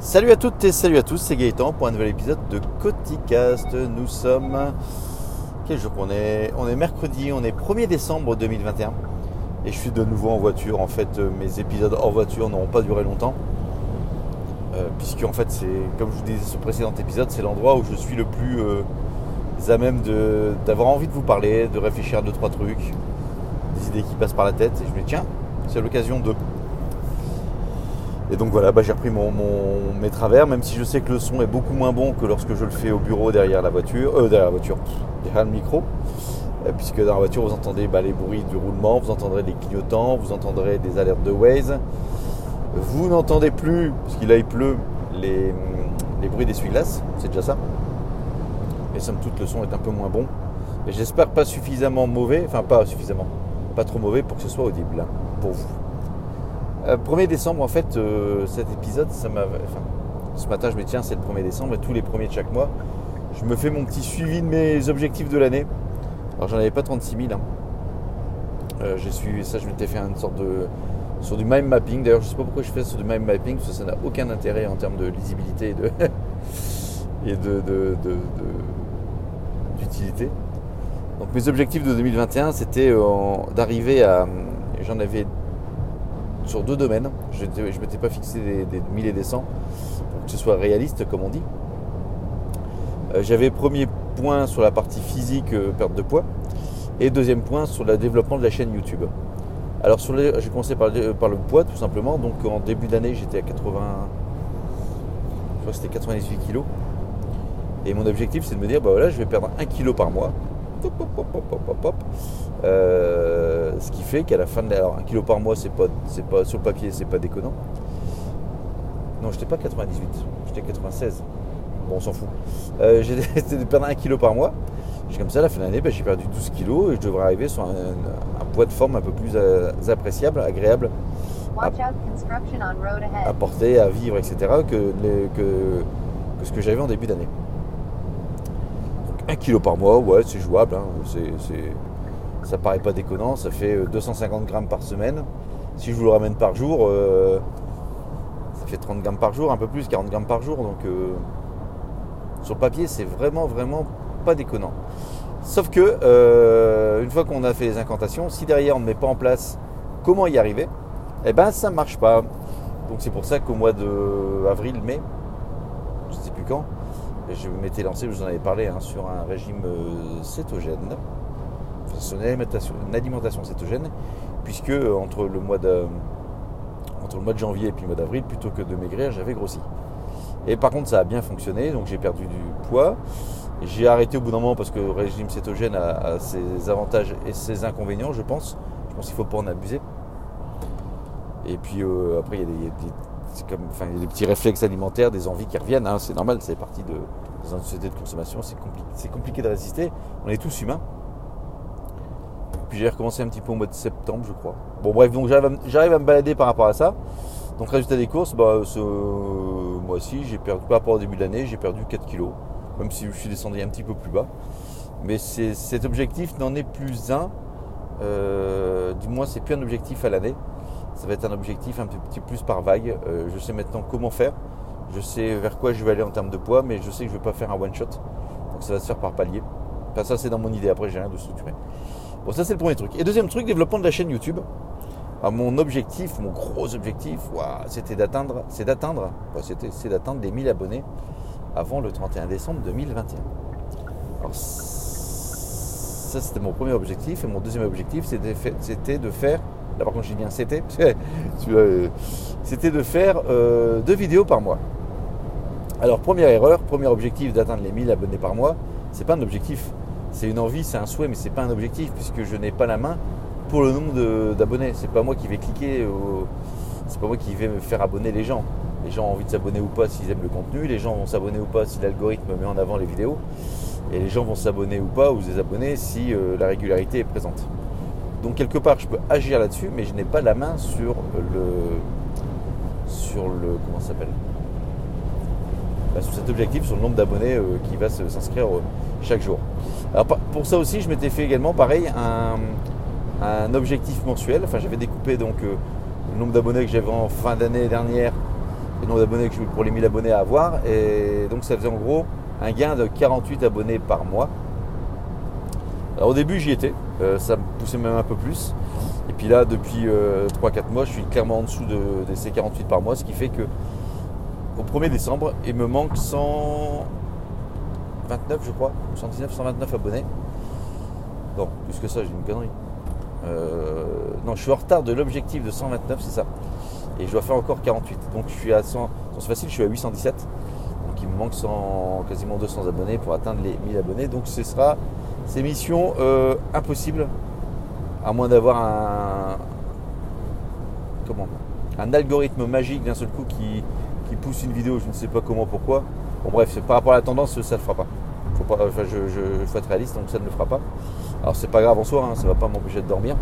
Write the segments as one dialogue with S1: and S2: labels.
S1: Salut à toutes et salut à tous, c'est Gaëtan pour un nouvel épisode de Coticast. Nous sommes. Quel jour on est? On est mercredi, on est 1er décembre 2021. Et je suis de nouveau en voiture. En fait, euh, mes épisodes hors voiture n'auront pas duré longtemps. Euh, puisque, en fait, c'est comme je vous disais sur précédent épisode, c'est l'endroit où je suis le plus euh, à même d'avoir envie de vous parler, de réfléchir à deux, trois trucs, des idées qui passent par la tête. Et je me dis, tiens, c'est l'occasion de. Et donc voilà, bah, j'ai repris mon, mes travers, même si je sais que le son est beaucoup moins bon que lorsque je le fais au bureau derrière la voiture, euh, derrière la voiture, derrière le micro, Euh, puisque dans la voiture vous entendez bah, les bruits du roulement, vous entendrez des clignotants, vous entendrez des alertes de Waze, vous n'entendez plus, parce qu'il il pleut, les, les bruits d'essuie-glace, c'est déjà ça. Mais somme toute le son est un peu moins bon. Et j'espère pas suffisamment mauvais, enfin pas suffisamment, pas trop mauvais pour que ce soit audible hein, pour vous. Euh, 1er décembre, en fait, euh, cet épisode, ça m'a. Ce matin, je me tiens, c'est le 1er décembre, tous les premiers de chaque mois, je me fais mon petit suivi de mes objectifs de l'année. Alors, j'en avais pas 36 000. hein. Euh, J'ai suivi ça, je m'étais fait une sorte de. sur du mind mapping. D'ailleurs, je sais pas pourquoi je fais sur du mind mapping, parce que ça n'a aucun intérêt en termes de lisibilité et de. et de. d'utilité. Donc, mes objectifs de 2021, c'était euh, d'arriver à. J'en avais sur deux domaines. Je ne m'étais pas fixé des, des 1000 et des 100 pour que ce soit réaliste, comme on dit. Euh, J'avais premier point sur la partie physique, euh, perte de poids, et deuxième point sur le développement de la chaîne YouTube. Alors, sur j'ai commencé par, le- par le poids, tout simplement. Donc, en début d'année, j'étais à 80. Je crois que c'était 98 kilos. Et mon objectif, c'est de me dire, bah voilà, je vais perdre 1 kilo par mois. Hop, hop, hop. Euh, ce qui fait qu'à la fin de la- alors 1 kilo par mois, c'est pas, c'est pas sur le papier, c'est pas déconnant. Non, j'étais pas 98, j'étais 96. Bon, on s'en fout. Euh, j'ai de perdre 1 kilo par mois. J'ai comme ça, à la fin de l'année, ben, j'ai perdu 12 kilos et je devrais arriver sur un, un poids de forme un peu plus euh, appréciable, agréable à porter, à vivre, etc. que, les- que, que ce que j'avais en début d'année. Donc 1 kilo par mois, ouais, c'est jouable. hein. Ça paraît pas déconnant. Ça fait euh, 250 grammes par semaine. Si je vous le ramène par jour, euh, ça fait 30 grammes par jour, un peu plus, 40 grammes par jour. Donc euh, sur papier, c'est vraiment, vraiment pas déconnant. Sauf que, euh, une fois qu'on a fait les incantations, si derrière on ne met pas en place comment y arriver, eh ben ça marche pas. Donc c'est pour ça qu'au mois de avril, mai, je ne sais plus quand, je m'étais lancé, vous en avais parlé, hein, sur un régime euh, cétogène, enfin, sur une alimentation, cétogène, puisque euh, entre le mois de janvier et puis le mois d'avril, plutôt que de maigrir, j'avais grossi. Et par contre, ça a bien fonctionné, donc j'ai perdu du poids. J'ai arrêté au bout d'un moment parce que le régime cétogène a, ses avantages et ses inconvénients, je pense. Je pense qu'il ne faut pas en abuser. Et puis euh, après, il y a des- c'est comme, enfin, des petits réflexes alimentaires, des envies qui reviennent. hein, c'est normal, c'est partie de dans une société de consommation. C'est compliqué, de résister. On est tous humains. Puis j'ai recommencé un petit peu au mois de septembre, je crois. Bon bref, donc j'arrive à, me- balader par rapport à ça. Donc résultat des courses, bah, ce mois-ci, j'ai perdu par rapport au début de l'année, j'ai perdu 4 kilos. Même si je suis descendu un petit peu plus bas. Mais cet objectif n'en est plus un. Euh, du moins, c'est plus un objectif à l'année. Ça va être un objectif un petit plus par vague. Euh, je sais maintenant comment faire. Je sais vers quoi je vais aller en termes de poids, mais je sais que je ne vais pas faire un one shot. Donc ça va se faire par palier. Enfin, ça, c'est dans mon idée. Après, j'ai rien de structuré. Bon, ça, c'est le premier truc. Et deuxième truc, développement de la chaîne YouTube. Mon objectif, mon gros objectif, c'était d'atteindre, c'est d'atteindre, c'était, c'est d'atteindre les 1000 abonnés avant le 31 décembre 2021. Alors, ça, c'était mon premier objectif. Et mon deuxième objectif, c'était de faire, là par je dis bien c'était, euh, c'était de faire euh, deux vidéos par mois. Alors, première erreur, premier objectif d'atteindre les 1000 abonnés par mois, c'est pas un objectif. C'est une envie, c'est un souhait, mais c'est pas un objectif, puisque je n'ai pas la main pour le nombre d'abonnés. C'est pas moi qui vais cliquer, au- c'est pas moi qui vais me faire abonner les gens. Les gens ont envie de s'abonner ou pas s'ils aiment le contenu, les gens vont s'abonner ou pas si l'algorithme met en avant les vidéos, et les gens vont s'abonner ou pas ou se désabonner si euh, la régularité est présente. Donc quelque part, je peux agir là-dessus, mais je n'ai pas la main sur le sur le comment s'appelle? Bah, sur cet objectif, sur le nombre d'abonnés euh, qui va s'inscrire euh, chaque jour. Alors pour ça aussi, je m'étais fait également pareil un, un objectif mensuel. Enfin, j'avais découpé donc euh, le nombre d'abonnés que j'avais en fin d'année dernière le nombre d'abonnés que je pour les 1000 abonnés à avoir. Et donc ça faisait en gros un gain de 48 abonnés par mois. Alors au début j'y étais, euh, ça me poussait même un peu plus. Et puis là depuis 3-4 mois je suis clairement en dessous de, ces 48 par mois, ce qui fait que au 1er décembre il me manque 129 je crois, 119, 129 abonnés. Non, plus que ça j'ai une connerie. Euh, non, je suis en retard de l'objectif de 129, c'est ça. Et je dois faire encore 48. Donc je suis à 100, c'est facile, je suis à 817. Donc il me manque 100, quasiment 200 abonnés pour atteindre les 1000 abonnés. Donc ce sera ces missions euh, impossibles, à moins d'avoir un, comment, un algorithme magique d'un seul coup qui, qui, pousse une vidéo, je ne sais pas comment, pourquoi. Bon bref, par rapport à la tendance, ça ne le fera pas. Faut pas enfin, je, je, faut être réaliste, donc ça ne le fera pas. Alors c'est pas grave en soi, hein, ça ne va pas m'empêcher de dormir.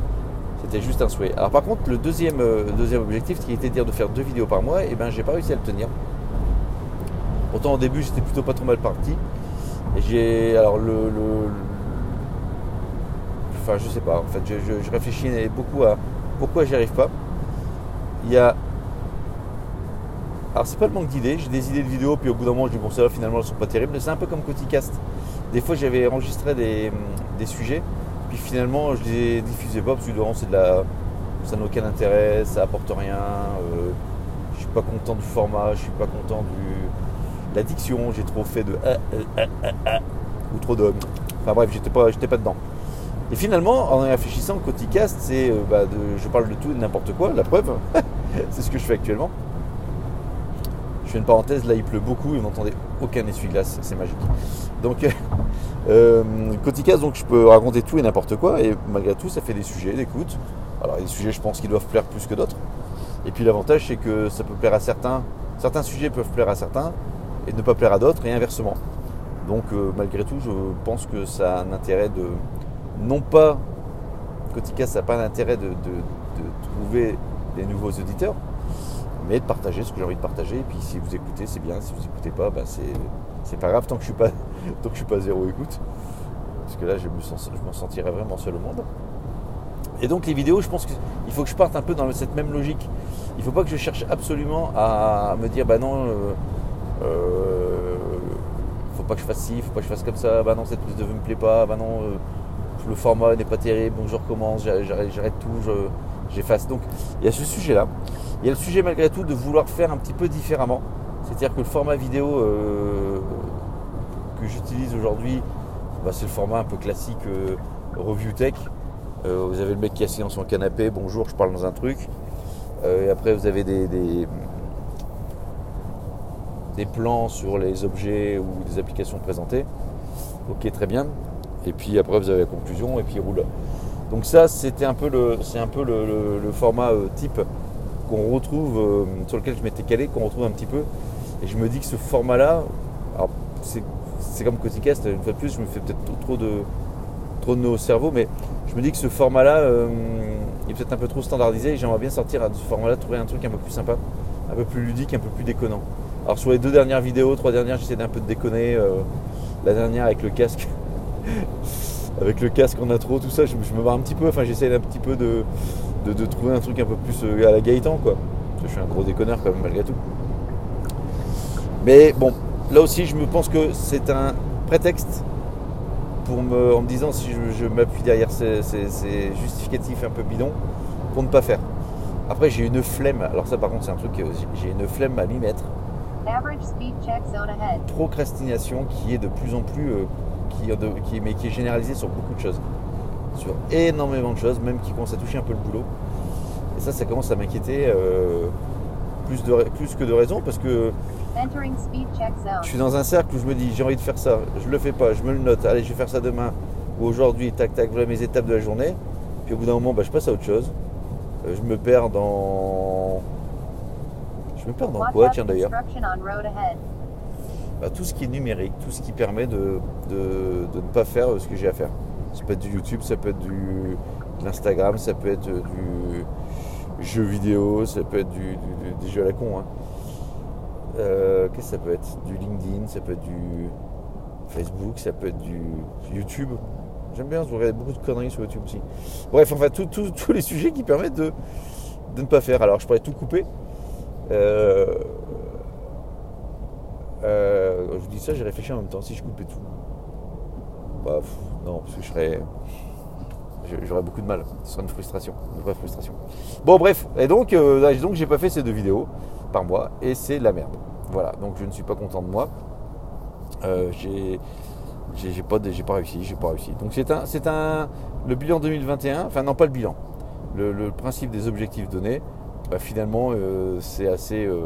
S1: C'était juste un souhait. Alors par contre, le deuxième, euh, deuxième objectif, qui était de dire de faire deux vidéos par mois, et eh ben j'ai pas réussi à le tenir. Pourtant au début j'étais plutôt pas trop mal parti. J'ai. Alors le, Enfin je sais pas, en fait je, réfléchis beaucoup à pourquoi j'y arrive pas. Il y a. Alors c'est pas le manque d'idées, j'ai des idées de vidéos, puis au bout d'un moment je dis bon va finalement elles sont pas terribles. C'est un peu comme Coticast. Des fois j'avais enregistré des, des sujets puis finalement, je les diffusais pas parce que c'est de la, ça n'a aucun intérêt, ça apporte rien. Euh, je suis pas content du format, je suis pas content du, de l'addiction. J'ai trop fait de ou trop de. Enfin bref, j'étais pas, j'étais pas dedans. Et finalement, en réfléchissant, Coticast, c'est, euh, bah, je parle de tout et de n'importe quoi. La preuve, c'est ce que je fais actuellement. Je fais une parenthèse, là il pleut beaucoup et vous n'entendez aucun essuie-glace, c'est magique. Donc, euh, Coticas, donc je peux raconter tout et n'importe quoi et malgré tout, ça fait des sujets d'écoute. Alors, des sujets, je pense, qui doivent plaire plus que d'autres. Et puis l'avantage, c'est que ça peut plaire à certains. Certains sujets peuvent plaire à certains et ne pas plaire à d'autres et inversement. Donc, euh, malgré tout, je pense que ça a un intérêt de. Non pas. Coticas, ça n'a pas l'intérêt de, trouver des nouveaux auditeurs, mais de partager ce que j'ai envie de partager. Et puis si vous écoutez, c'est bien. Si vous écoutez pas, bah, c'est pas grave tant que je suis pas tant que je suis pas zéro écoute. Parce que là, je me, sens, sentirais vraiment seul au monde. Et donc les vidéos, je pense qu'il faut que je parte un peu dans cette même logique. Il ne faut pas que je cherche absolument à me dire bah non, euh, euh, faut pas que je fasse ci, faut pas que je fasse comme ça, bah non cette prise de me plaît pas, bah non euh, le format n'est pas terrible, donc je recommence, j'arrête tout, j'efface. Donc il y a ce sujet là. Il y a le sujet malgré tout de vouloir faire un petit peu différemment. C'est-à-dire que le format vidéo euh, que j'utilise aujourd'hui, bah, c'est le format un peu classique euh, review tech. Euh, vous avez le mec qui est assis dans son canapé, bonjour, je parle dans un truc. et après vous avez des, des, plans sur les objets ou des applications présentées. Ok, très bien. Et puis après vous avez la conclusion et puis il roule. Donc ça c'était un peu le, c'est un peu le format type qu'on retrouve, euh, sur lequel je m'étais calé, qu'on retrouve un petit peu. Et je me dis que ce format-là, c'est comme Coticast, une fois de plus, je me fais peut-être trop de, trop de nos cerveaux, mais je me dis que ce format-là euh, est peut-être un peu trop standardisé et j'aimerais bien sortir à ce format-là, trouver un truc un peu plus sympa, un peu plus ludique, un peu plus déconnant. Alors sur les deux dernières vidéos, trois dernières, j'essaie d'un peu de déconner. Euh, la dernière avec le casque. Avec le casque en intro, tout ça, je, je me barre un petit peu, enfin j'essaie un petit peu de, de, trouver un truc un peu plus euh, à la Gaëtan, quoi. Parce que je suis un gros déconneur quand même, malgré tout. Mais bon, là aussi, je me pense que c'est un prétexte pour me, en me disant si je, m'appuie derrière ces, justificatifs un peu bidons pour ne pas faire. Après, j'ai une flemme. Alors ça, par contre, c'est un truc que j'ai une flemme à m'y mettre. Procrastination qui est de plus en plus, euh, qui, qui, mais qui est généralisée sur beaucoup de choses sur énormément de choses, même qui commencent à toucher un peu le boulot. Et ça, ça commence à m'inquiéter euh, plus, de, plus que de raison parce que je suis dans un cercle où je me dis j'ai envie de faire ça, je le fais pas, je me le note, allez je vais faire ça demain ou aujourd'hui, tac tac, voilà mes étapes de la journée. Puis au bout d'un moment, bah, je passe à autre chose. Euh, je me perds dans. Je me perds dans quoi, tiens d'ailleurs Tout ce qui est numérique, tout ce qui permet de, de ne pas faire ce que j'ai à faire. Ça peut être du YouTube, ça peut être du, de l'Instagram, ça peut être du jeu vidéo, ça peut être du, des jeux à la con. Hein. Euh, qu'est-ce que ça peut être? Du LinkedIn, ça peut être du Facebook, ça peut être du YouTube. J'aime bien, je regarde beaucoup de conneries sur YouTube aussi. Bref, enfin, tous les sujets qui permettent de, de, ne pas faire. Alors, je pourrais tout couper. Euh, euh, je vous dis ça, j'ai réfléchi en même temps, si je coupais tout. Bah, non, parce que je serais. J'aurais beaucoup de mal. Ce serait une frustration, une vraie frustration. Bon, bref, et donc, euh, donc j'ai pas fait ces deux vidéos par mois et c'est la merde. Voilà, donc je ne suis pas content de moi. Euh, j'ai j'ai pas, pas réussi, j'ai pas réussi. Donc c'est un, c'est un, le bilan 2021, enfin non pas le bilan, le, principe des objectifs donnés, bah, finalement euh, c'est assez euh,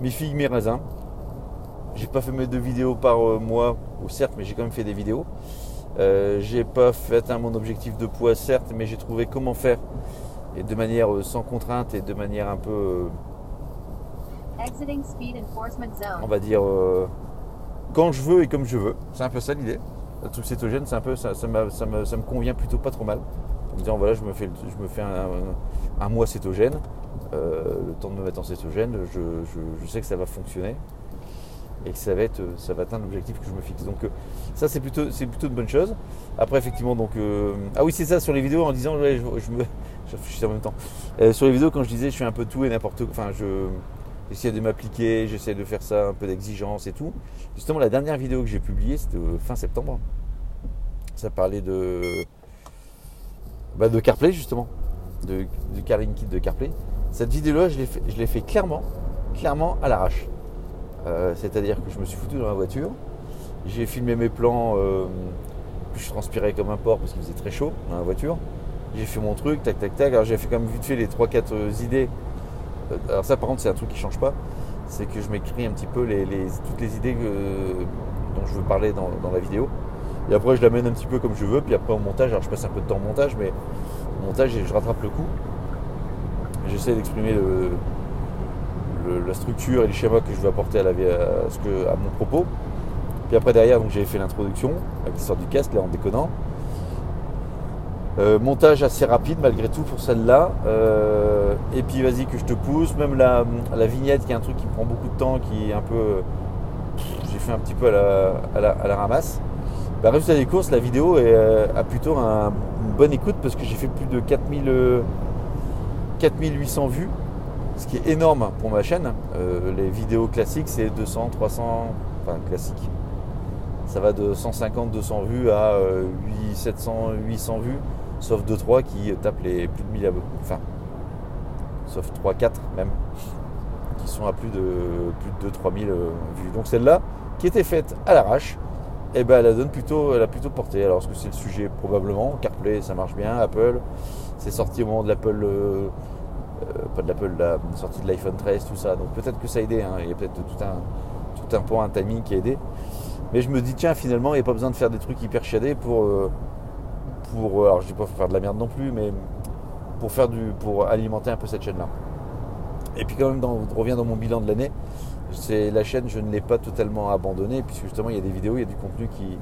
S1: mi figue mi raisin. J'ai pas fait mes deux vidéos par euh, mois, ou certes, mais j'ai quand même fait des vidéos. Euh, j'ai pas fait atteindre mon objectif de poids, certes, mais j'ai trouvé comment faire et de manière euh, sans contrainte et de manière un peu, on va dire, euh, quand je veux et comme je veux. C'est un peu ça l'idée. Le truc cétogène, c'est un peu ça, ça, m'a- ça me, ça me convient plutôt pas trop mal. En me disant voilà, je me fais, je me fais un, un mois cétogène, euh, le temps de me mettre en cétogène, je, je- je sais que ça va fonctionner et que ça va être, ça va atteindre l'objectif que je me fixe. Donc euh, ça c'est plutôt, c'est plutôt une bonne chose. Après effectivement donc euh, ah oui c'est ça sur les vidéos en disant ouais, je, je me, je réfléchis en même temps. Euh, sur les vidéos quand je disais je suis un peu tout et n'importe enfin je J'essaie de m'appliquer, j'essaie de faire ça, un peu d'exigence et tout. Justement, la dernière vidéo que j'ai publiée, c'était euh, fin septembre. Ça parlait de, bah, de CarPlay, justement, de, du Carling Kit de CarPlay. Cette vidéo-là, je l'ai fait, je l'ai fait clairement, clairement à l'arrache. Euh, C'est-à-dire que je me suis foutu dans la voiture, j'ai filmé mes plans, euh, je transpirais comme un porc parce qu'il faisait très chaud dans la voiture. J'ai fait mon truc, tac, tac, tac. Alors j'ai fait quand même vite fait les 3-4 idées euh, Alors ça par contre c'est un truc qui change pas, c'est que je m'écris un petit peu les, toutes les idées dont je veux parler dans, dans la vidéo. Et après je l'amène un petit peu comme je veux, puis après au montage, alors je passe un peu de temps au montage, mais au montage je rattrape le coup. J'essaie d'exprimer le- la structure et les schémas que je veux apporter à, ce que, à mon propos. Puis après derrière j'avais fait l'introduction avec l'histoire du casque là en déconnant. Euh, montage assez rapide malgré tout pour celle-là. Euh, et puis vas-y que je te pousse. Même la, la vignette qui est un truc qui me prend beaucoup de temps, qui est un peu... J'ai fait un petit peu à la, à la, à la ramasse. Bah, résultat des courses, la vidéo euh, a plutôt un- une bonne écoute parce que j'ai fait plus de 4000, euh, 4800 vues. Ce qui est énorme pour ma chaîne. Euh, les vidéos classiques c'est 200, 300, enfin classiques. Ça va de 150, 200 vues à euh, 8, 700, 800 vues sauf 2-3 qui tapent les plus de 1000 abonnés. Enfin, sauf 3-4 même, qui sont à plus de, plus de 2-3000 vues. Donc celle-là, qui était faite à l'arrache, eh ben, elle, a donne plutôt, elle a plutôt porté. Alors, est-ce que c'est le sujet? Probablement. CarPlay, ça marche bien. Apple, c'est sorti au moment de l'Apple, euh, euh, pas de l'Apple, la sortie de l'iPhone 13, tout ça. Donc peut-être que ça a aidé. hein. Il y a peut-être tout un, tout un point, un timing qui a aidé. Mais je me dis, tiens, finalement, il n'y a pas besoin de faire des trucs hyper chiadés pour... euh, pour, alors je dis pas faire de la merde non plus, mais pour faire du, pour alimenter un peu cette chaîne-là. Et puis quand même, dans, on revient dans mon bilan de l'année, c'est la chaîne, je ne l'ai pas totalement abandonnée, puisque justement il y a des vidéos, il y a du contenu qui,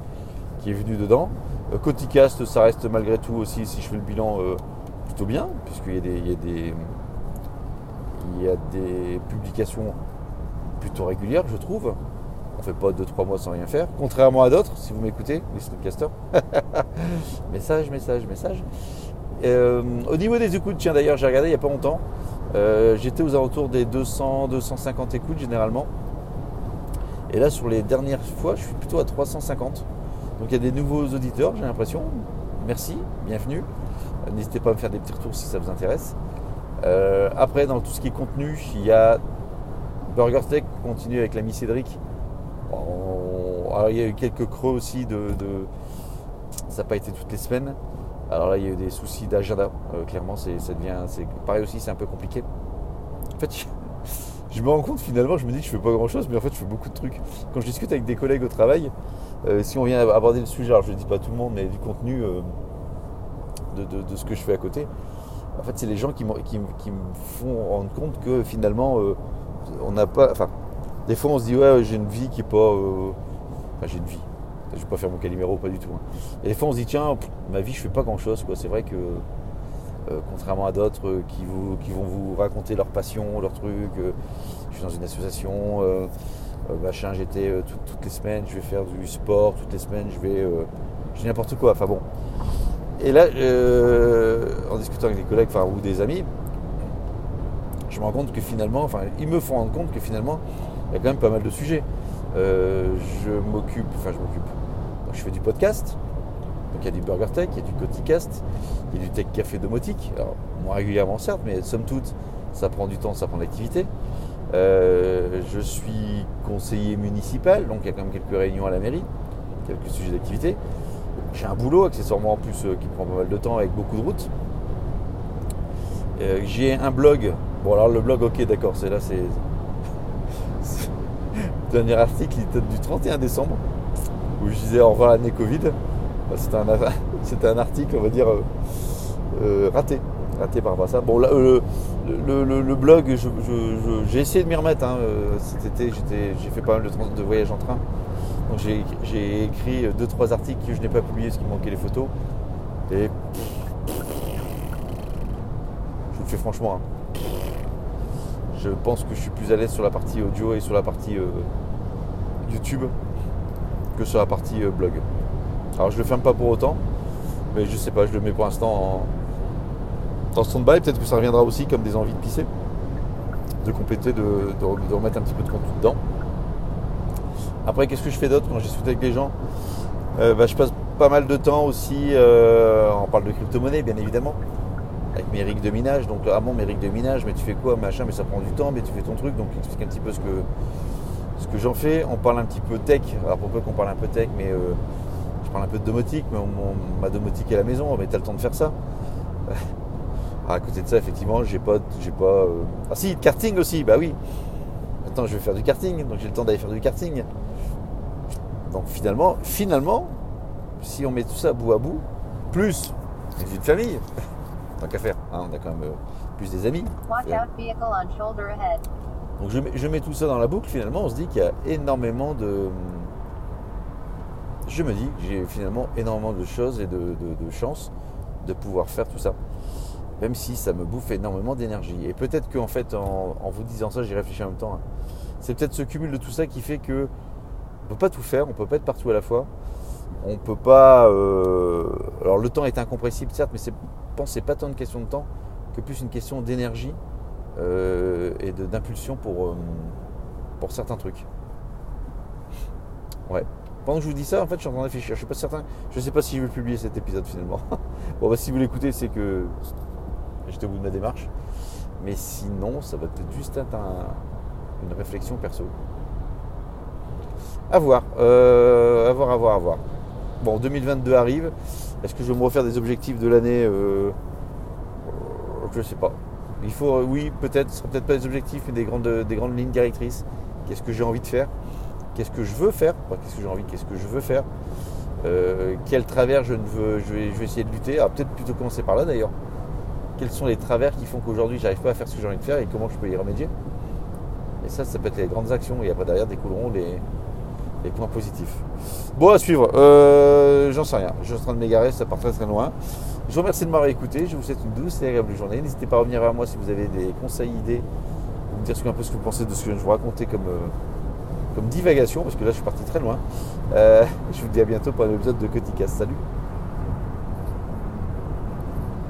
S1: qui est venu dedans. Euh, Coticast, ça reste malgré tout aussi, si je fais le bilan, euh, plutôt bien, puisqu'il y a des, il y a des publications plutôt régulières, je trouve. On fait pas 2-3 mois sans rien faire, contrairement à d'autres, si vous m'écoutez, les streetcasters. message, message, message. Euh, au niveau des écoutes, tiens d'ailleurs, j'ai regardé il n'y a pas longtemps. Euh, J'étais aux alentours des 200, 250 écoutes généralement. Et là, sur les dernières fois, je suis plutôt à 350. Donc il y a des nouveaux auditeurs, j'ai l'impression. Merci, bienvenue. N'hésitez pas à me faire des petits retours si ça vous intéresse. Euh, après, dans tout ce qui est contenu, il y a Burger Steak continue avec l'ami Cédric. Alors, il y a eu quelques creux aussi de, ça n'a pas été toutes les semaines. Alors là, il y a eu des soucis d'agenda. Euh, clairement, c'est, ça devient, pareil aussi, c'est un peu compliqué. En fait, je, me rends compte finalement, je me dis que je fais pas grand chose, mais en fait, je fais beaucoup de trucs. Quand je discute avec des collègues au travail, euh, si on vient aborder le sujet, alors je ne dis pas tout le monde, mais du contenu de ce que je fais à côté, en fait, c'est les gens qui, me- font rendre compte que finalement, euh, on n'a pas. Enfin, des fois, on se dit, ouais, j'ai une vie qui est pas. euh, Enfin, j'ai une vie. Je vais pas faire mon caliméro, pas du tout. hein. Et des fois, on se dit, tiens, ma vie, je fais pas grand chose. Quoi. C'est vrai que, euh, contrairement à d'autres qui, vont vous raconter leur passion, leur truc, je suis dans une association, machin, j'étais tout- toutes les semaines, je vais faire du sport, toutes les semaines, je vais. je n'importe quoi. Enfin bon. Et là, euh, en discutant avec des collègues enfin, ou des amis, je me rends compte que finalement, enfin, ils me font rendre compte que finalement, il y a quand même pas mal de sujets. Euh, je m'occupe, enfin je m'occupe. Je fais du podcast. Donc il y a du Burger Tech, il y a du Coticast, il y a du Tech Café Domotique. Alors, moins régulièrement certes, mais somme toute, ça prend du temps, ça prend de l'activité. Euh, je suis conseiller municipal, donc il y a quand même quelques réunions à la mairie, quelques sujets d'activité. J'ai un boulot accessoirement en plus euh, qui prend pas mal de temps avec beaucoup de routes. Euh, J'ai un blog. Bon alors le blog ok d'accord, c'est là c'est. Dernier article il date du 31 décembre où je disais au revoir l'année Covid. C'était un, c'était un article on va dire euh, raté. Raté par rapport à ça. Bon là le, blog j'ai essayé de m'y remettre. hein. Cet été j'ai fait pas mal de voyages en train. J'ai écrit 2-3 articles que je n'ai pas publiés parce qu'il manquait les photos. Et je vous le fais franchement. hein. Je pense que je suis plus à l'aise sur la partie audio et sur la partie euh, YouTube que sur la partie euh, blog. Alors je le ferme pas pour autant, mais je sais pas, je le mets pour l'instant en, en stand-by. Peut-être que ça reviendra aussi comme des envies de pisser, de compléter, de remettre un petit peu de contenu dedans. Après, qu'est-ce que je fais d'autre quand je discute avec les gens Euh, bah, Je passe pas mal de temps aussi, euh, on parle de crypto-monnaie bien évidemment, avec mes rigs de minage. Donc, ah bon, mes de minage, mais tu fais quoi, machin, mais ça prend du temps, mais tu fais ton truc. Donc, explique un petit peu ce que, ce que j'en fais. On parle un petit peu tech. Alors, pour peu qu'on parle un peu tech, mais euh, je parle un peu de domotique, mais mon- ma domotique est à la maison, mais t'as le temps de faire ça. Ah, à côté de ça, effectivement, j'ai pas, j'ai pas. Ah si, karting aussi, bah oui. Maintenant, je vais faire du karting, donc j'ai le temps d'aller faire du karting. Donc finalement, finalement, si on met tout ça bout à bout, plus une vie de famille, tant qu'à faire, hein, on a quand même euh, plus des amis.
S2: Watch
S1: Yeah.
S2: out vehicle on shoulder ahead.
S1: Donc je mets, je mets tout ça dans la boucle, finalement, on se dit qu'il y a énormément de. Je me dis que j'ai finalement énormément de choses et de, de- de chances de pouvoir faire tout ça. Même si ça me bouffe énormément d'énergie. Et peut-être qu'en fait, en, en vous disant ça, j'y réfléchis en même temps. hein. C'est peut-être ce cumul de tout ça qui fait que peut pas tout faire, on peut pas être partout à la fois. On peut pas. euh, Alors le temps est incompressible, certes, mais je pense c'est pas tant une question de temps que plus une question d'énergie euh, et d'impulsion pour, euh, pour certains trucs. Ouais. Pendant que je vous dis ça, en fait, je suis en train de réfléchir. Je suis pas certain. Je sais pas si je vais publier cet épisode finalement. bon, bah, si vous l'écoutez, c'est que j'étais au bout de ma démarche. Mais sinon, ça va peut-être juste être un- une réflexion perso. À voir. Euh, à voir, à voir, à voir. Bon, 2022 arrive. Est-ce que je vais me refaire des objectifs de l'année euh, Je sais pas. Il faut, euh, oui, peut-être, ce sera peut-être pas des objectifs, mais des grandes, des grandes lignes directrices. Qu'est-ce que j'ai envie de faire? Qu'est-ce que je veux faire? Pas qu'est-ce que j'ai envie, qu'est-ce que je veux faire? Euh, Quel travers je ne veux, je vais, je vais essayer de lutter peut-être plutôt commencer par là d'ailleurs. Quels sont les travers qui font qu'aujourd'hui j'arrive pas à faire ce que j'ai envie de faire et comment je peux y remédier? Et ça, ça peut être les grandes actions et après derrière découleront les, les points positifs. Bon, à suivre. Euh, J'en sais rien. Je suis en train de m'égarer, ça part très très loin. Je vous remercie de m'avoir écouté. Je vous souhaite une douce et agréable journée. N'hésitez pas à revenir vers moi si vous avez des conseils, idées, ou me dire un peu ce que vous pensez de ce que je vous racontais comme, euh, comme divagation, parce que là je suis parti très loin. Euh, je vous dis à bientôt pour un épisode de Coticast. Salut